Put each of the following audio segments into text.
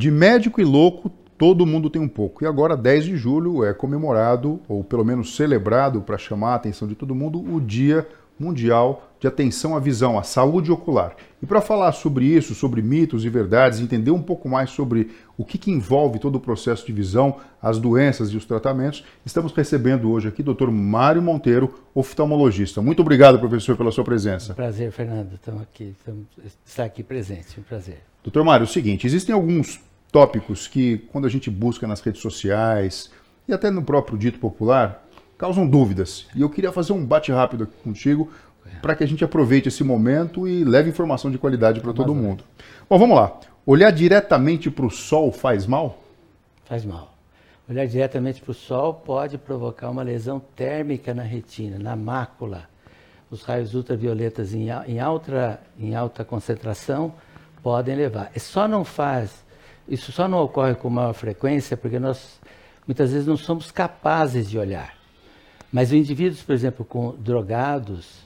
De médico e louco, todo mundo tem um pouco. E agora, 10 de julho, é comemorado, ou pelo menos celebrado, para chamar a atenção de todo mundo, o Dia Mundial de Atenção à Visão, à Saúde Ocular. E para falar sobre isso, sobre mitos e verdades, entender um pouco mais sobre o que, que, envolve todo o processo de visão, as doenças e os tratamentos, estamos recebendo hoje aqui o Dr. Mário Monteiro, oftalmologista. Muito obrigado, professor, pela sua presença. Um prazer, Fernando. Estamos aqui, estamos, estar aqui presente. Um prazer. Doutor Mário, é o seguinte, existem alguns tópicos que, quando a gente busca nas redes sociais e até no próprio dito popular, causam dúvidas. E eu queria fazer um bate rápido aqui contigo para que a gente aproveite esse momento e leve informação de qualidade para todo mundo. Bom, vamos lá. Olhar diretamente para o sol faz mal? Faz mal. Olhar diretamente para o sol pode provocar uma lesão térmica na retina, na mácula. Os raios ultravioletas em, alta, em alta concentração podem levar. E só não faz, isso só não ocorre com maior frequência porque nós muitas vezes não somos capazes de olhar. Mas os indivíduos, por exemplo, com drogados,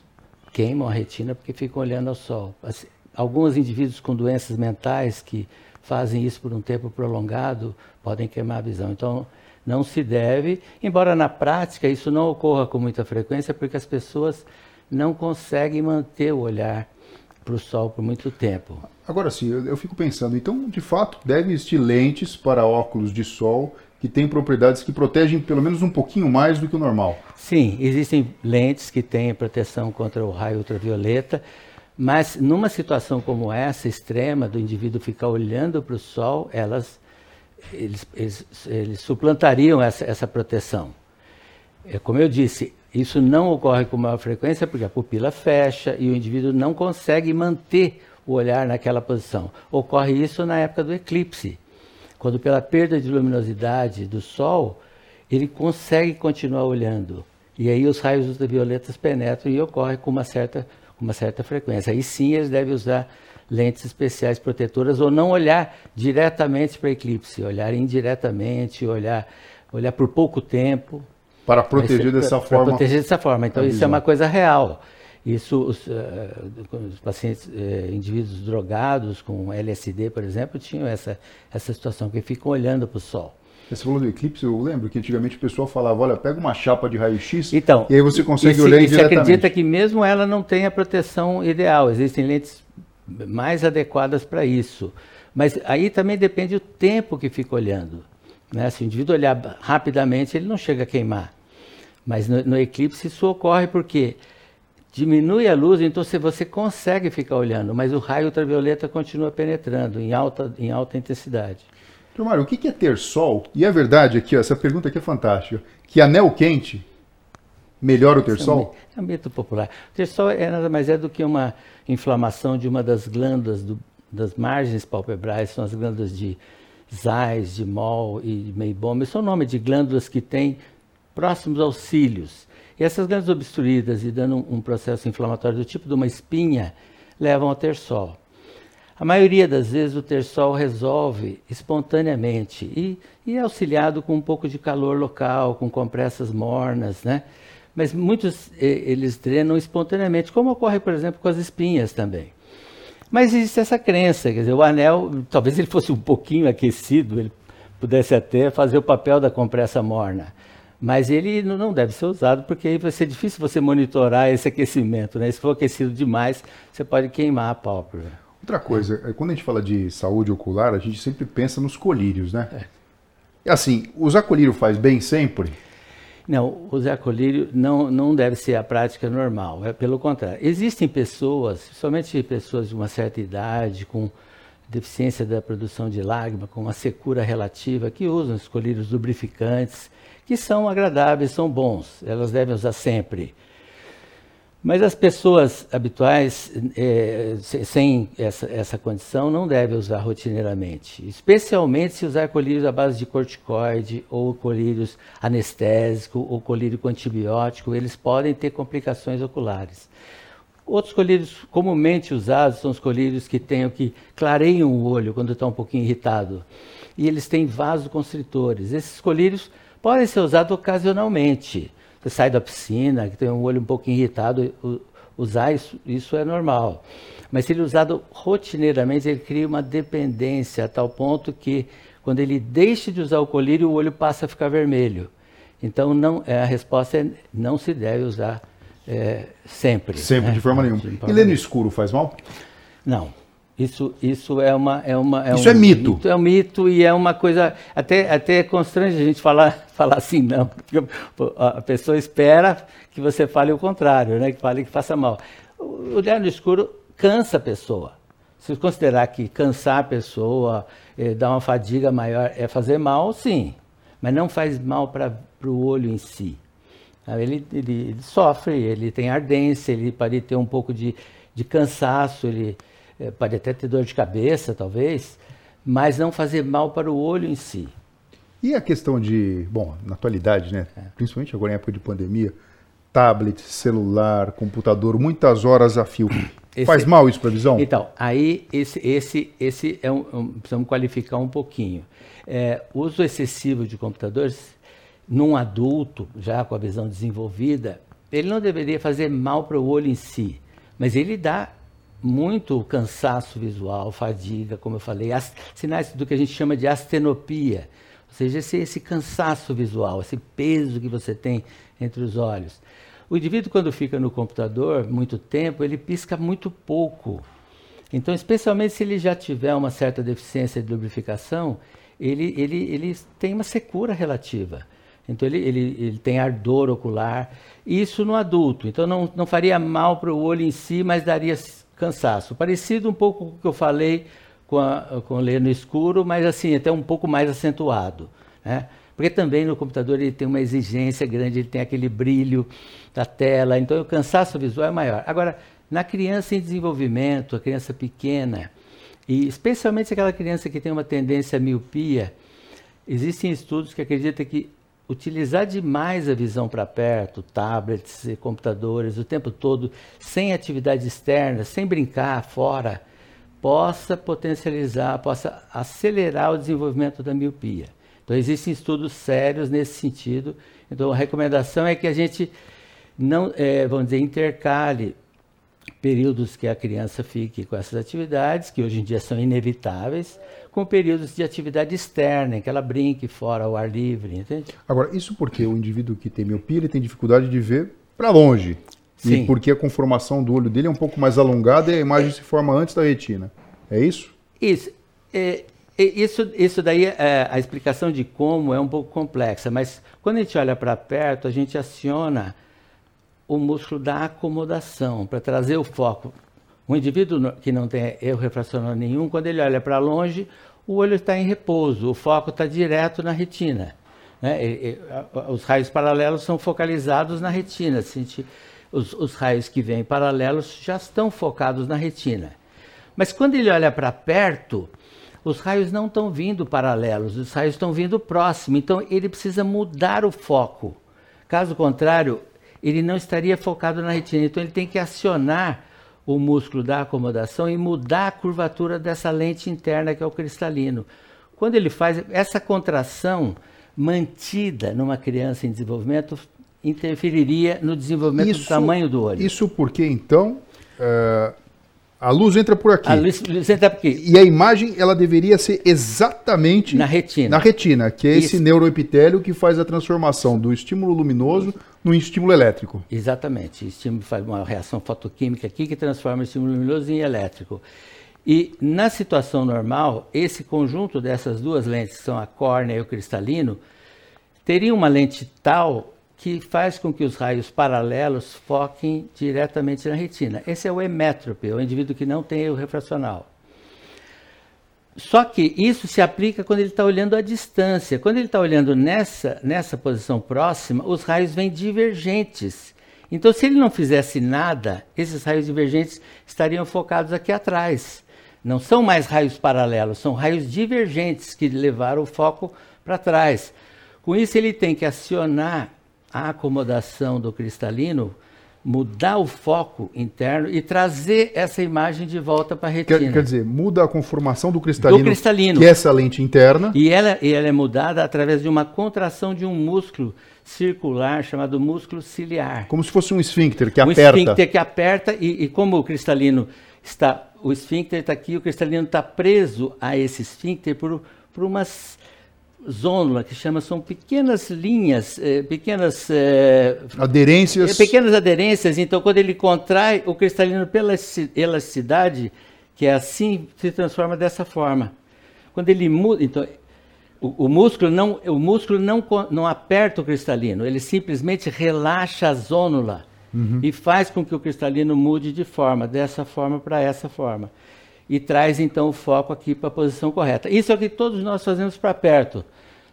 queimam a retina porque ficam olhando ao sol. Assim, alguns indivíduos com doenças mentais que fazem isso por um tempo prolongado podem queimar a visão. Então, não se deve, embora na prática isso não ocorra com muita frequência, porque as pessoas não conseguem manter o olhar para o sol por muito tempo. Agora sim, eu, eu fico pensando, então, de fato, deve existir lentes para óculos de sol que têm propriedades que protegem pelo menos um pouquinho mais do que o normal. Sim, existem lentes que têm proteção contra o raio ultravioleta, mas numa situação como essa, extrema, do indivíduo ficar olhando para o sol, elas, eles, eles, eles suplantariam essa, essa proteção. É, como eu disse, isso não ocorre com maior frequência porque a pupila fecha e o indivíduo não consegue manter o olhar naquela posição. Ocorre isso na época do eclipse quando pela perda de luminosidade do Sol, ele consegue continuar olhando. E aí os raios ultravioletas penetram e ocorre com uma certa, uma certa frequência. Aí sim eles devem usar lentes especiais protetoras ou não olhar diretamente para eclipse, olhar indiretamente, olhar, olhar por pouco tempo. Para proteger dessa pra, forma. Para proteger dessa forma. Então isso é uma coisa real. Isso, os, uh, os pacientes, uh, indivíduos drogados com LSD, por exemplo, tinham essa, essa situação, que ficam olhando para o sol. Você falou do eclipse, eu lembro que antigamente o pessoal falava, olha, pega uma chapa de raio-x então, e aí você consegue olhar e você acredita que mesmo ela não tem a proteção ideal, existem lentes mais adequadas para isso. Mas aí também depende do tempo que fica olhando. Né? Se o indivíduo olhar rapidamente, ele não chega a queimar. Mas no, no eclipse isso ocorre porque diminui a luz, então você consegue ficar olhando, mas o raio ultravioleta continua penetrando em alta, em alta intensidade. Então, Mário, o que é ter sol? E é verdade aqui, ó, essa pergunta aqui é fantástica, que anel quente melhora o ter sol? É um mito popular. O ter sol é nada mais é do que uma inflamação de uma das glândulas do, das margens palpebrais, são as glândulas de Zeiss, de Moll e de Meibom, são nome de glândulas que têm próximos aos cílios. E essas glândulas obstruídas e dando um, processo inflamatório do tipo de uma espinha levam ao tersol. A maioria das vezes o tersol resolve espontaneamente e, e, é auxiliado com um pouco de calor local, com compressas mornas, né? Mas muitos eles drenam espontaneamente, como ocorre, por exemplo, com as espinhas também. Mas existe essa crença, quer dizer, o anel, talvez ele fosse um pouquinho aquecido, ele pudesse até fazer o papel da compressa morna. Mas ele não deve ser usado porque aí vai ser difícil você monitorar esse aquecimento. Né? Se for aquecido demais, você pode queimar a pálpebra. Outra coisa, é. quando a gente fala de saúde ocular, a gente sempre pensa nos colírios, né? É. E assim, usar colírio faz bem sempre? Não, usar colírio não, não deve ser a prática normal. É pelo contrário. Existem pessoas, somente pessoas de uma certa idade, com deficiência da produção de lágrima, com uma secura relativa, que usam os colírios lubrificantes que são agradáveis, são bons, elas devem usar sempre. Mas as pessoas habituais, é, sem essa, essa condição, não devem usar rotineiramente, especialmente se usar colírios à base de corticoide, ou colírios anestésicos, ou colírio com antibiótico, eles podem ter complicações oculares. Outros colírios comumente usados são os colírios que têm que clareiam o olho quando está um pouquinho irritado. E eles têm vasoconstritores. Esses colírios podem ser usados ocasionalmente. Você sai da piscina, que tem um olho um pouco irritado, usar isso, isso é normal. Mas se ele é usado rotineiramente, ele cria uma dependência a tal ponto que quando ele deixa de usar o colírio, o olho passa a ficar vermelho. Então não, é, a resposta é não se deve usar é, sempre. Sempre, né? de forma nenhuma. E ler no escuro faz mal? Não. Isso, isso é uma. É uma é isso um, é mito. É um mito e é uma coisa. Até, até constrange a gente falar, falar assim, não. Porque a pessoa espera que você fale o contrário, né? que fale que faça mal. O olhar no escuro cansa a pessoa. Se considerar que cansar a pessoa, eh, dar uma fadiga maior, é fazer mal, sim. Mas não faz mal para o olho em si. Ele, ele, ele, sofre, ele tem ardência, ele pode ter um pouco de, de cansaço, ele é, pode até ter dor de cabeça, talvez, mas não fazer mal para o olho em si. E a questão de, bom, na atualidade, né, é. principalmente agora em época de pandemia, tablet, celular, computador, muitas horas a fio. Esse, Faz mal isso para a visão? Então, aí esse, esse, esse é um, um precisamos qualificar um pouquinho. É, uso excessivo de computadores num adulto já com a visão desenvolvida, ele não deveria fazer mal para o olho em si, mas ele dá muito cansaço visual, fadiga, como eu falei, sinais do que a gente chama de astenopia, ou seja, esse, esse cansaço visual, esse peso que você tem entre os olhos. O indivíduo, quando fica no computador muito tempo, ele pisca muito pouco. Então, especialmente se ele já tiver uma certa deficiência de lubrificação, ele, ele, ele tem uma secura relativa. Então ele, ele, ele tem ardor ocular. Isso no adulto. Então não, não faria mal para o olho em si, mas daria cansaço. Parecido um pouco com o que eu falei com, a, com ler no escuro, mas assim, até um pouco mais acentuado. Né? Porque também no computador ele tem uma exigência grande, ele tem aquele brilho da tela, então o cansaço visual é maior. Agora, na criança em desenvolvimento, a criança pequena, e especialmente aquela criança que tem uma tendência à miopia, existem estudos que acreditam que utilizar demais a visão para perto, tablets, computadores, o tempo todo, sem atividade externa, sem brincar fora, possa potencializar, possa acelerar o desenvolvimento da miopia. Então, existem estudos sérios nesse sentido. Então, a recomendação é que a gente não, é, vamos dizer, intercale períodos que a criança fique com essas atividades, que hoje em dia são inevitáveis, com períodos de atividade externa, em que ela brinque fora ao ar livre, entende? Agora, isso porque o indivíduo que tem miopia, ele tem dificuldade de ver para longe. Sim. E porque a conformação do olho dele é um pouco mais alongada e a imagem é. se forma antes da retina. É isso? Isso. É, isso, isso daí, é, a explicação de como é um pouco complexa, mas quando a gente olha para perto, a gente aciona o músculo da acomodação, para trazer o foco. Um indivíduo que não tem erro refracional nenhum, quando ele olha para longe, o olho está em repouso, o foco está direto na retina. Né? E, e, os raios paralelos são focalizados na retina. Os, os raios que vêm paralelos já estão focados na retina. Mas quando ele olha para perto, os raios não estão vindo paralelos, os raios estão vindo próximo. Então ele precisa mudar o foco. Caso contrário, ele não estaria focado na retina. Então ele tem que acionar o músculo da acomodação e mudar a curvatura dessa lente interna que é o cristalino. Quando ele faz essa contração mantida numa criança em desenvolvimento, interferiria no desenvolvimento isso, do tamanho do olho. Isso porque então uh, a luz entra por aqui. A luz, luz, entra por aqui. E a imagem ela deveria ser exatamente na retina. Na retina, que é Isso. esse neuroepitélio que faz a transformação do estímulo luminoso no estímulo elétrico. Exatamente. O estímulo faz uma reação fotoquímica aqui que transforma o estímulo luminoso em elétrico. E na situação normal, esse conjunto dessas duas lentes, que são a córnea e o cristalino, teria uma lente tal que faz com que os raios paralelos foquem diretamente na retina. Esse é o emétrope, o indivíduo que não tem erro refracional. Só que isso se aplica quando ele está olhando à distância. Quando ele está olhando nessa, nessa posição próxima, os raios vêm divergentes. Então, se ele não fizesse nada, esses raios divergentes estariam focados aqui atrás. Não são mais raios paralelos, são raios divergentes que levaram o foco para trás. Com isso, ele tem que acionar a acomodação do cristalino mudar o foco interno e trazer essa imagem de volta para a retina. Quer, quer, dizer, muda a conformação do cristalino, do cristalino, que é essa lente interna. E ela, e ela é mudada através de uma contração de um músculo circular chamado músculo ciliar. Como se fosse um esfíncter que um aperta. Um esfíncter que aperta e, e como o cristalino está, o esfíncter está aqui, o cristalino está preso a esse esfíncter por, por umas zônula, que chama, são pequenas linhas, eh, pequenas... Eh, aderências. Eh, pequenas aderências. Então, quando ele contrai, o cristalino, pela elasticidade, que é assim, se transforma dessa forma. Quando ele muda... Então, o, o, músculo, não, o músculo não, não aperta o cristalino, ele simplesmente relaxa a zônula uhum. e faz com que o cristalino mude de forma, dessa forma para essa forma e traz então o foco aqui para a posição correta. Isso é o que todos nós fazemos para perto.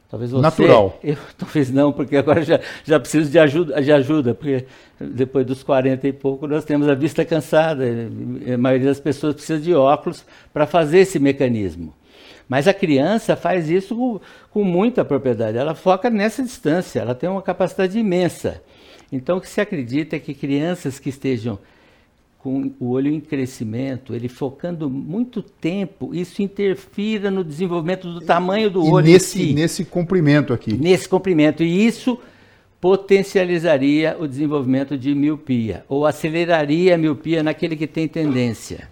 Talvez você, Natural. Eu, talvez não, porque agora já, já preciso de ajuda, de ajuda, porque depois dos 40 e pouco nós temos a vista cansada. A maioria das pessoas precisa de óculos para fazer esse mecanismo. Mas a criança faz isso com, com muita propriedade. Ela foca nessa distância, ela tem uma capacidade imensa. Então, o que se acredita é que crianças que estejam com o olho em crescimento, ele focando muito tempo, isso interfira no desenvolvimento do tamanho do e olho. Nesse, si. nesse comprimento aqui. Nesse comprimento. E isso potencializaria o desenvolvimento de miopia, ou aceleraria a miopia naquele que tem tendência.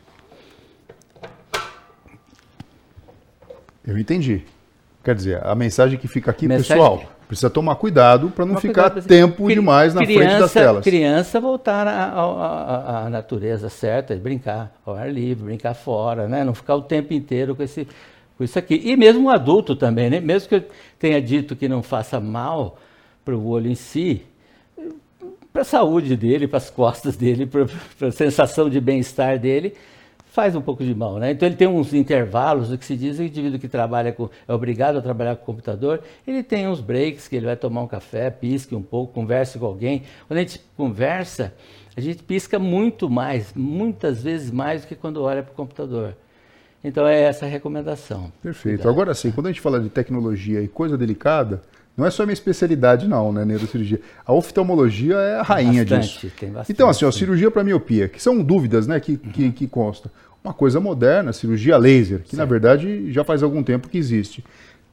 Eu entendi. Quer dizer, a mensagem que fica aqui, mensagem pessoal, Precisa tomar cuidado para não ficar cuidado, tempo cri demais na criança, frente das telas. Criança voltar à natureza certa, brincar ao ar livre, brincar fora, né? não ficar o tempo inteiro com, esse, com isso aqui. E mesmo um adulto também, né? mesmo que eu tenha dito que não faça mal para o olho em si, para a saúde dele, para as costas dele, para a sensação de bem-estar dele, faz um pouco de mal, né? Então ele tem uns intervalos, o que se diz, o indivíduo que trabalha com, é obrigado a trabalhar com o computador, ele tem uns breaks que ele vai tomar um café, pisque um pouco, converse com alguém. Quando a gente conversa, a gente pisca muito mais, muitas vezes mais do que quando olha para o computador. Então é essa a recomendação. Perfeito. Agora sim, quando a gente fala de tecnologia e coisa delicada, não é só minha especialidade, não, né, neurocirurgia. A oftalmologia é a rainha bastante, disso. Tem bastante, então, assim, ó, cirurgia para miopia, que são dúvidas, né, que, uhum. que, que constam. Uma coisa moderna, cirurgia laser, que certo. na verdade já faz algum tempo que existe.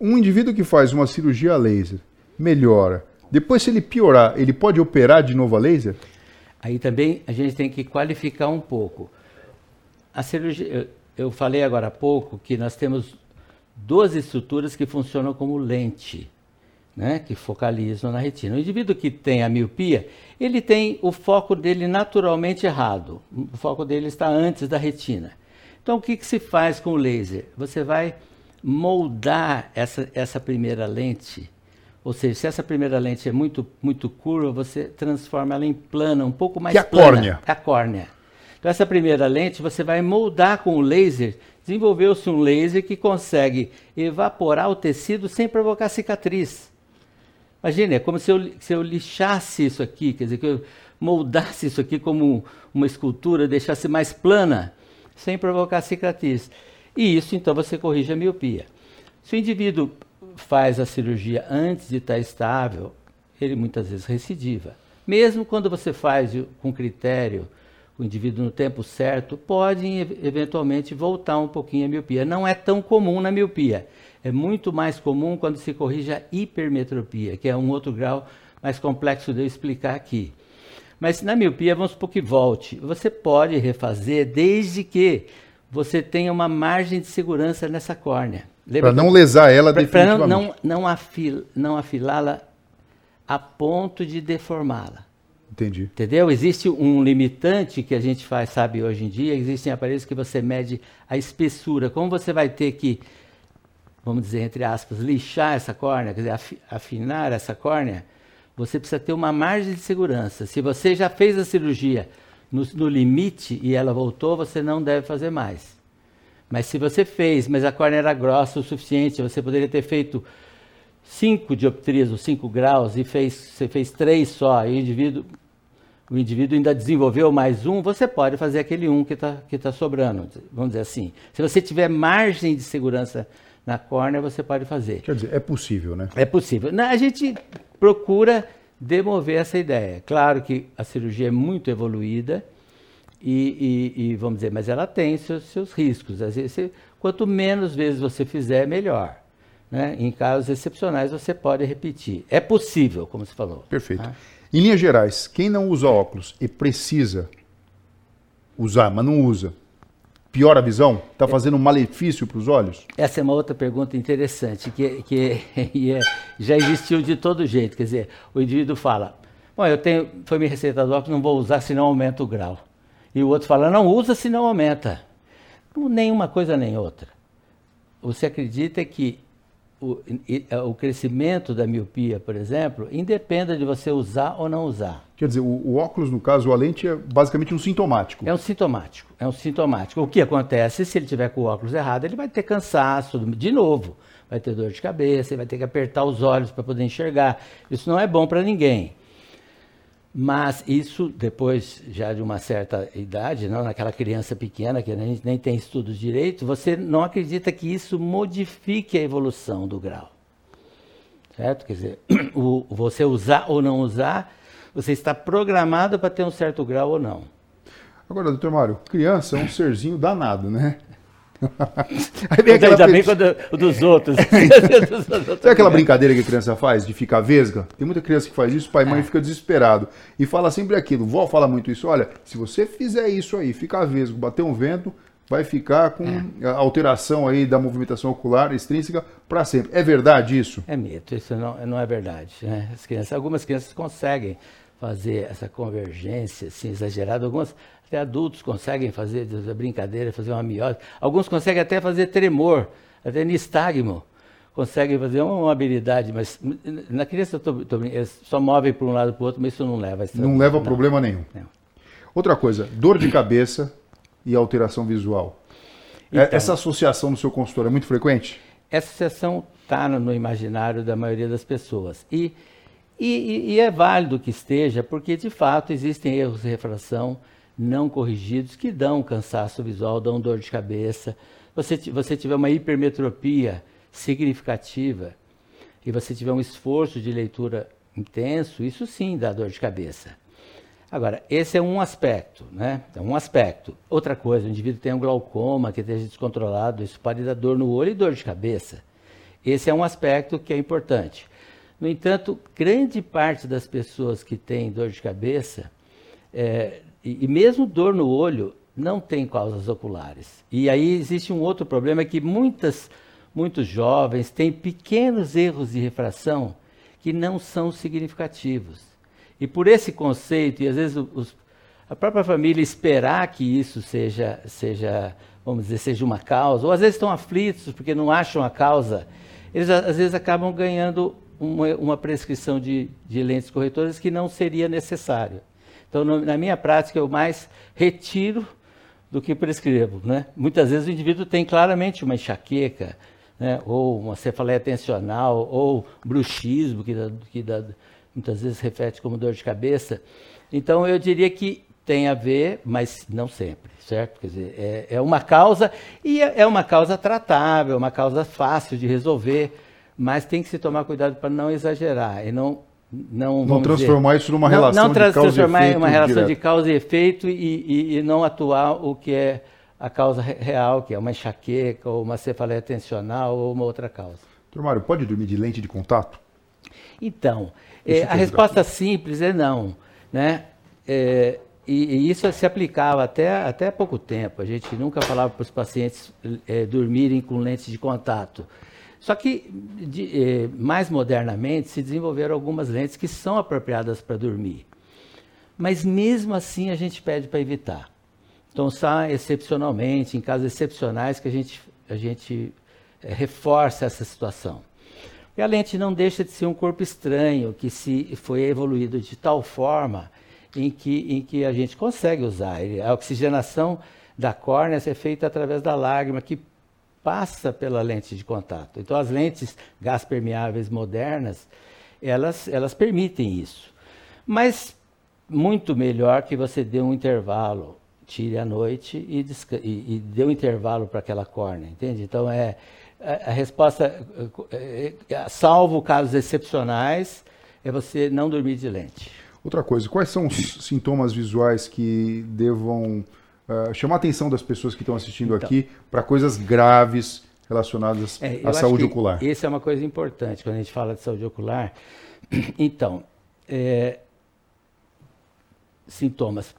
Um indivíduo que faz uma cirurgia laser melhora. Depois, se ele piorar, ele pode operar de novo a laser? Aí também a gente tem que qualificar um pouco. A cirurgia, eu falei agora há pouco que nós temos duas estruturas que funcionam como lente né, que focalizam na retina. O indivíduo que tem a miopia, ele tem o foco dele naturalmente errado. O foco dele está antes da retina. Então, o que, que se faz com o laser? Você vai moldar essa, essa primeira lente, ou seja, se essa primeira lente é muito, muito curva, você transforma ela em plana, um pouco mais que é a plana. córnea. A córnea. Então, essa primeira lente você vai moldar com o laser. Desenvolveu-se um laser que consegue evaporar o tecido sem provocar cicatriz. Imagine, é como se eu, se eu lixasse isso aqui, quer dizer, que eu moldasse isso aqui como uma escultura, deixasse mais plana, sem provocar cicatriz. E isso, então, você corrige a miopia. Se o indivíduo faz a cirurgia antes de estar estável, ele muitas vezes recidiva. Mesmo quando você faz com critério, o indivíduo no tempo certo, pode eventualmente voltar um pouquinho a miopia. Não é tão comum na miopia é muito mais comum quando se corrige a hipermetropia, que é um outro grau mais complexo de eu explicar aqui. Mas na miopia, vamos supor que volte. Você pode refazer desde que você tenha uma margem de segurança nessa córnea. Para não lesar ela pra, definitivamente. Para não, não, não, afil, não afilá-la a ponto de deformá-la. Entendi. Entendeu? Existe um limitante que a gente faz, sabe, hoje em dia. Existem aparelhos que você mede a espessura. Como você vai ter que vamos dizer, entre aspas, lixar essa córnea, quer dizer, afinar essa córnea, você precisa ter uma margem de segurança. Se você já fez a cirurgia no, no limite e ela voltou, você não deve fazer mais. Mas se você fez, mas a córnea era grossa o suficiente, você poderia ter feito 5 dioptrias ou 5 graus e fez, você fez 3 só, e o indivíduo, o indivíduo ainda desenvolveu mais um, você pode fazer aquele um que está que tá sobrando, vamos dizer assim. Se você tiver margem de segurança na córnea, você pode fazer. Quer dizer, é possível, né? É possível. A gente procura demover essa ideia. Claro que a cirurgia é muito evoluída e, e, e vamos dizer, mas ela tem seus, seus riscos. Às vezes, quanto menos vezes você fizer, melhor. Né? Em casos excepcionais, você pode repetir. É possível, como você falou. Perfeito. Ah. Em linhas gerais, quem não usa óculos e precisa usar, mas não usa, piora a visão? Está fazendo um malefício para os olhos? Essa é uma outra pergunta interessante, que, que é, já existiu de todo jeito. Quer dizer, o indivíduo fala, bom, eu tenho, foi me receitado óculos, não vou usar, senão aumenta o grau. E o outro fala, não usa, senão aumenta. Nenhuma coisa nem outra. Você acredita que o, é, o, crescimento da miopia, por exemplo, independa de você usar ou não usar. Quer dizer, o, o, óculos, no caso, a lente é basicamente um sintomático. É um sintomático, é um sintomático. O que acontece, se ele tiver com o óculos errado, ele vai ter cansaço, de novo, vai ter dor de cabeça, ele vai ter que apertar os olhos para poder enxergar. Isso não é bom para ninguém. Mas isso, depois já de uma certa idade, não naquela criança pequena que nem, nem tem estudos direito, você não acredita que isso modifique a evolução do grau. Certo? Quer dizer, o, você usar ou não usar, você está programado para ter um certo grau ou não. Agora, doutor Mário, criança é um serzinho danado, né? Aí vem aquela Ainda bem quando, o dos outros. Sabe aquela brincadeira que a criança faz de ficar vesga? Tem muita criança que faz isso, pai e mãe é. fica desesperado. E fala sempre aquilo. Vó fala muito isso. Olha, se você fizer isso aí, ficar vesgo, bater um vento, vai ficar com é. alteração aí da movimentação ocular extrínseca para sempre. É verdade isso? É mito, isso não, não é verdade. Né? As crianças, algumas crianças conseguem fazer essa convergência assim, exagerada, algumas até adultos conseguem fazer brincadeira, fazer uma miose. Alguns conseguem até fazer tremor, até nistagmo. Conseguem fazer uma, habilidade, mas na criança tô, tô, eles só movem para um lado para o outro, mas isso não leva a Não leva a problema nenhum. Não. Outra coisa, dor de cabeça e alteração visual. É, então, essa associação no seu consultório é muito frequente? Essa associação está no, no imaginário da maioria das pessoas. E, e, e, é válido que esteja, porque de fato existem erros de refração não corrigidos que dão cansaço visual, dão dor de cabeça. Você, você tiver uma hipermetropia significativa e você tiver um esforço de leitura intenso, isso sim dá dor de cabeça. Agora, esse é um aspecto, né? É um aspecto. Outra coisa, o indivíduo tem um glaucoma que esteja descontrolado, isso pode dar dor no olho e dor de cabeça. Esse é um aspecto que é importante. No entanto, grande parte das pessoas que têm dor de cabeça é, e, e mesmo dor no olho não tem causas oculares. E aí existe um outro problema que muitas, muitos jovens têm pequenos erros de refração que não são significativos. E por esse conceito, e às vezes os, a própria família esperar que isso seja, seja, vamos dizer, seja uma causa, ou às vezes estão aflitos porque não acham a causa, eles às vezes acabam ganhando uma, uma prescrição de, de lentes corretoras que não seria necessário. Então, na minha prática, eu mais retiro do que prescrevo. Né? Muitas vezes o indivíduo tem claramente uma enxaqueca, né? ou uma cefaleia tensional, ou bruxismo, que, dá, que dá, muitas vezes reflete como dor de cabeça. Então, eu diria que tem a ver, mas não sempre, certo? Quer dizer, é, é uma causa, e é, é uma causa tratável, uma causa fácil de resolver, mas tem que se tomar cuidado para não exagerar e não não, não transformar dizer, isso numa relação não, não de causa transformar e efeito. uma relação direto. de causa e efeito e, e, e, não atuar o que é a causa real, que é uma enxaqueca ou uma cefaleia tensional ou uma outra causa. Doutor Mário, pode dormir de lente de contato? Então, é, a resposta simples é não. Né? É, e, e, isso se aplicava até, até pouco tempo. A gente nunca falava para os pacientes é, dormirem com lentes de contato. Só que, de, eh, mais modernamente, se desenvolveram algumas lentes que são apropriadas para dormir. Mas mesmo assim a gente pede para evitar. Então, só excepcionalmente, em casos excepcionais, que a gente, a gente eh, reforça essa situação. E a lente não deixa de ser um corpo estranho, que se foi evoluído de tal forma em que, em que a gente consegue usar. A oxigenação da córnea é feita através da lágrima, que passa pela lente de contato. Então, as lentes gás permeáveis modernas, elas, elas permitem isso. Mas muito melhor que você dê um intervalo, tire à noite e, e, e dê um intervalo para aquela córnea, entende? Então, é, a, a resposta, é, é, salvo casos excepcionais, é você não dormir de lente. Outra coisa, quais são os sintomas visuais que devam uh, chamar a atenção das pessoas que estão assistindo então, aqui para coisas graves relacionadas é, à saúde ocular? Essa é uma coisa importante quando a gente fala de saúde ocular. Então, é, sintomas,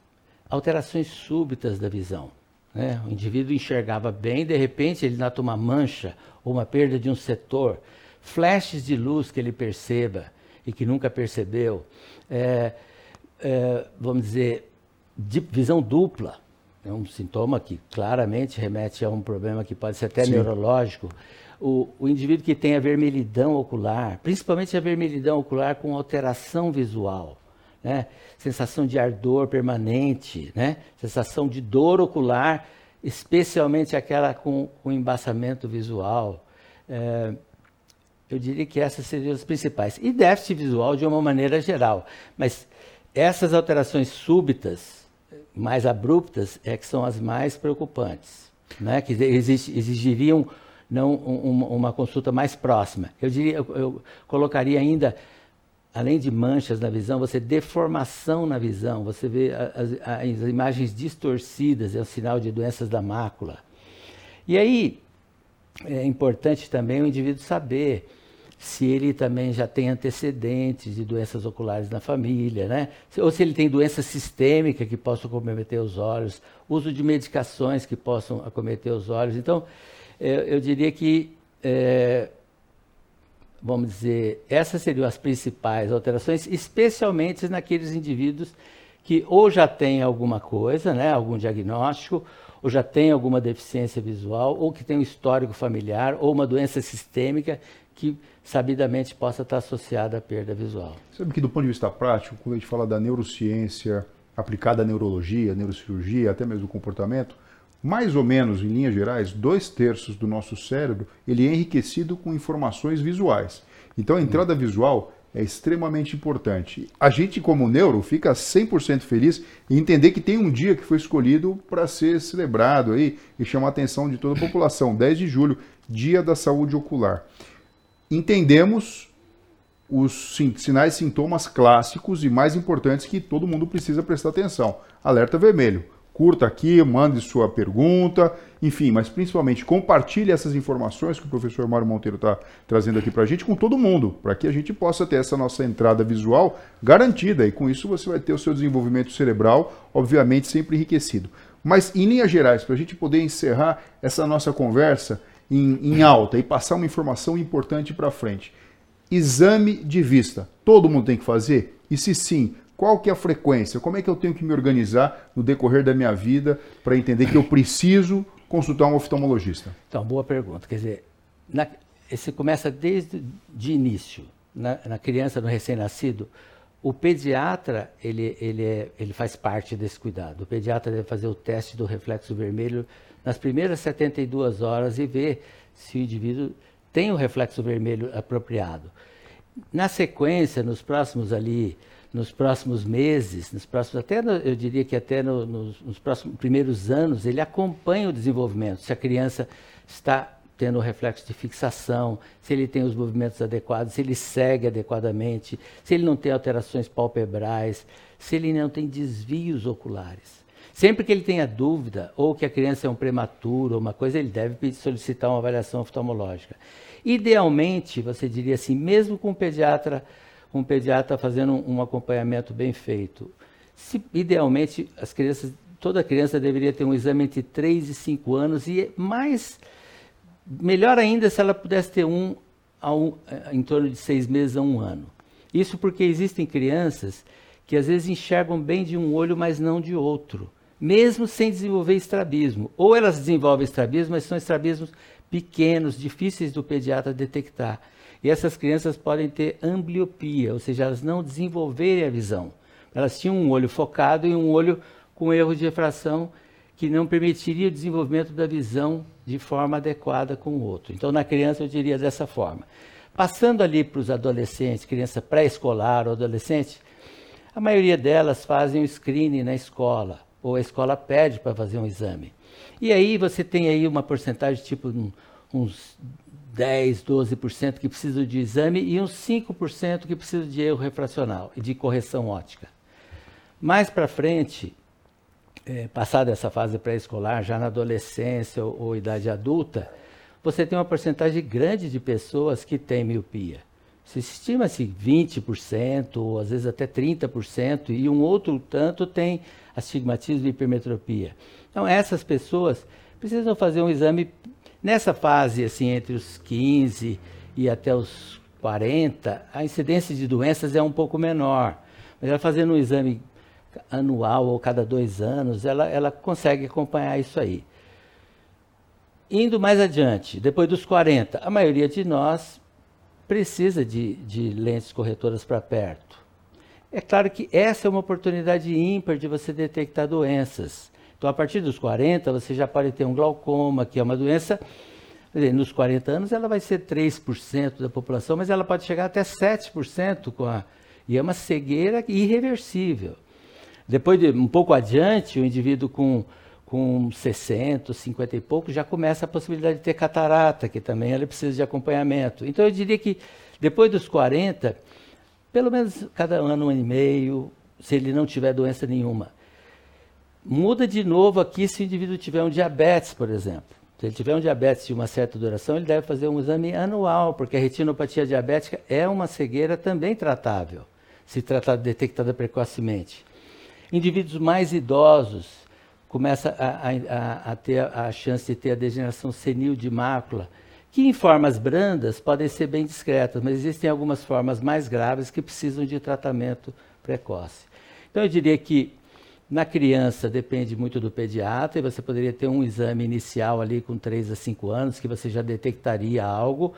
alterações súbitas da visão. Né? O indivíduo enxergava bem, de repente ele nota uma mancha ou uma perda de um setor, flashes de luz que ele perceba e que nunca percebeu, é, é, vamos dizer, visão dupla, é um sintoma que claramente remete a um problema que pode ser até Sim. neurológico. O, o, indivíduo que tem a vermelhidão ocular, principalmente a vermelhidão ocular com alteração visual, né? sensação de ardor permanente, né? sensação de dor ocular, especialmente aquela com, com embaçamento visual. É, eu diria que essas seriam as principais. E déficit visual de uma maneira geral. Mas essas alterações súbitas, mais abruptas, é que são as mais preocupantes, né? que exigiriam não uma, consulta mais próxima. Eu diria, eu, colocaria ainda além de manchas na visão, você deformação na visão, você vê as, as, imagens distorcidas, é um sinal de doenças da mácula. E aí é importante também o indivíduo saber se ele também já tem antecedentes de doenças oculares na família, né? Ou se ele tem doença sistêmica que possam comprometer os olhos, uso de medicações que possam acometer os olhos. Então, eu, eu diria que é, vamos dizer, essas seriam as principais alterações, especialmente naqueles indivíduos que ou já têm alguma coisa, né, algum diagnóstico, ou já têm alguma deficiência visual, ou que tem um histórico familiar, ou uma doença sistêmica que sabidamente possa estar associada à perda visual. Sabe que do ponto de vista prático, quando a gente fala da neurociência aplicada à neurologia, neurocirurgia, até mesmo comportamento, mais ou menos, em linhas gerais, dois terços do nosso cérebro ele é enriquecido com informações visuais. Então a entrada visual é extremamente importante. A gente, como neuro, fica 100% feliz em entender que tem um dia que foi escolhido para ser celebrado aí e chamar a atenção de toda a população. 10 de julho, Dia da Saúde Ocular. Entendemos os sinais e sintomas clássicos e mais importantes que todo mundo precisa prestar atenção. Alerta vermelho curta aqui, mande sua pergunta, enfim, mas principalmente compartilhe essas informações que o professor Mário Monteiro está trazendo aqui para a gente com todo mundo, para que a gente possa ter essa nossa entrada visual garantida e com isso você vai ter o seu desenvolvimento cerebral, obviamente, sempre enriquecido. Mas em linhas gerais, para a gente poder encerrar essa nossa conversa em, em alta e passar uma informação importante para frente. Exame de vista. Todo mundo tem que fazer? E se sim, qual que é a frequência? Como é que eu tenho que me organizar no decorrer da minha vida para entender que eu preciso consultar um oftalmologista? Então, boa pergunta. Quer dizer, na, esse começa desde de início. Na, na criança, no recém-nascido, o pediatra ele, ele, é, ele faz parte desse cuidado. O pediatra deve fazer o teste do reflexo vermelho nas primeiras 72 horas e ver se o indivíduo tem o reflexo vermelho apropriado. Na sequência, nos próximos ali nos próximos meses, nos próximos, até no, eu diria que até no, nos, nos, próximos primeiros anos, ele acompanha o desenvolvimento. Se a criança está tendo o reflexo de fixação, se ele tem os movimentos adequados, se ele segue adequadamente, se ele não tem alterações palpebrais, se ele não tem desvios oculares. Sempre que ele tenha dúvida, ou que a criança é um prematuro, ou uma coisa, ele deve solicitar uma avaliação oftalmológica. Idealmente, você diria assim, mesmo com o pediatra um pediatra fazendo um, um acompanhamento bem feito. Se, idealmente, as crianças, toda criança deveria ter um exame entre 3 e 5 anos e mais, melhor ainda se ela pudesse ter um, um eh, em torno de seis meses a um ano. Isso porque existem crianças que às vezes enxergam bem de um olho, mas não de outro, mesmo sem desenvolver estrabismo. Ou elas desenvolvem estrabismo, mas são estrabismos pequenos, difíceis do pediatra detectar. E essas crianças podem ter ambliopia, ou seja, elas não desenvolverem a visão. Elas tinham um olho focado e um olho com erro de refração que não permitiria o desenvolvimento da visão de forma adequada com o outro. Então, na criança, eu diria dessa forma. Passando ali para os adolescentes, criança pré-escolar ou adolescente, a maioria delas fazem o screening na escola, ou a escola pede para fazer um exame. E aí você tem aí uma porcentagem tipo uns 10, 12% que precisam de exame e uns 5% que precisam de erro refracional e de correção ótica. Mais para frente, é, passada essa fase pré-escolar, já na adolescência ou, ou idade adulta, você tem uma porcentagem grande de pessoas que têm miopia. Se estima-se 20%, ou às vezes até 30%, e um outro tanto tem astigmatismo e hipermetropia. Então, essas pessoas precisam fazer um exame nessa fase, assim, entre os 15 e até os 40, a incidência de doenças é um pouco menor. Mas ela fazendo um exame anual ou cada dois anos, ela, ela consegue acompanhar isso aí. Indo mais adiante, depois dos 40, a maioria de nós precisa de, de lentes corretoras para perto. É claro que essa é uma oportunidade ímpar de você detectar doenças. Então, a partir dos 40, você já pode ter um glaucoma, que é uma doença. Nos 40 anos, ela vai ser 3% da população, mas ela pode chegar até 7% com a. E é uma cegueira irreversível. Depois de um pouco adiante, o indivíduo com, com 60, 50 e pouco já começa a possibilidade de ter catarata, que também ele precisa de acompanhamento. Então eu diria que depois dos 40, pelo menos cada ano, um ano e meio, se ele não tiver doença nenhuma. Muda de novo aqui se o indivíduo tiver um diabetes, por exemplo. Se ele tiver um diabetes de uma certa duração, ele deve fazer um exame anual, porque a retinopatia diabética é uma cegueira também tratável, se tratada detectada precocemente. Indivíduos mais idosos começam a, a, a, ter a chance de ter a degeneração senil de mácula, que em formas brandas podem ser bem discretas, mas existem algumas formas mais graves que precisam de tratamento precoce. Então eu diria que na criança depende muito do pediatra, e você poderia ter um exame inicial ali com 3 a 5 anos, que você já detectaria algo,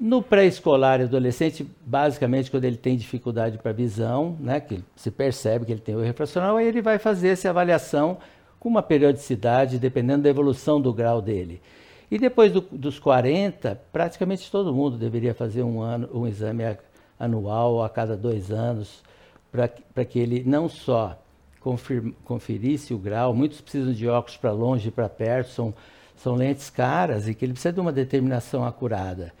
no pré-escolar e adolescente, basicamente, quando ele tem dificuldade para visão, né, que se percebe que ele tem o refracional, aí ele vai fazer essa avaliação com uma periodicidade, dependendo da evolução do grau dele. E depois do, dos 40, praticamente todo mundo deveria fazer um, ano, um exame anual a cada dois anos, para que ele não só confir, conferisse o grau, muitos precisam de óculos para longe e para perto, são, são lentes caras e que ele precisa de uma determinação acurada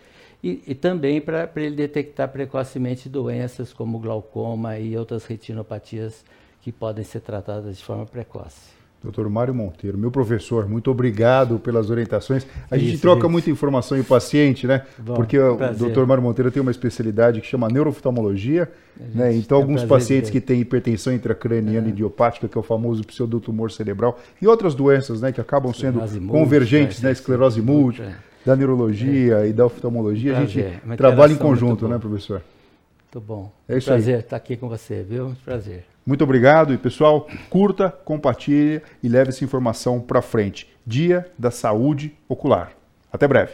e, e também para ele detectar precocemente doenças como glaucoma e outras retinopatias que podem ser tratadas de forma precoce. Doutor Mário Monteiro, meu professor, muito obrigado pelas orientações. A isso, gente troca isso. muita informação em paciente, né? Bom, Porque prazer. o doutor Mário Monteiro tem uma especialidade que chama neuroftalmologia, né? Então, alguns pacientes que têm hipertensão intracraniana é. idiopática, que é o famoso pseudotumor cerebral, e outras doenças, né, que acabam sendo convergentes, né? Esclerose múltipla. É da neurologia é. e da oftalmologia, prazer. a gente trabalha em conjunto, né, professor? Muito bom. É isso prazer aí. estar aqui com você, viu? Prazer. Muito obrigado e pessoal, curta, compartilhe e leve essa informação para frente. Dia da Saúde Ocular. Até breve.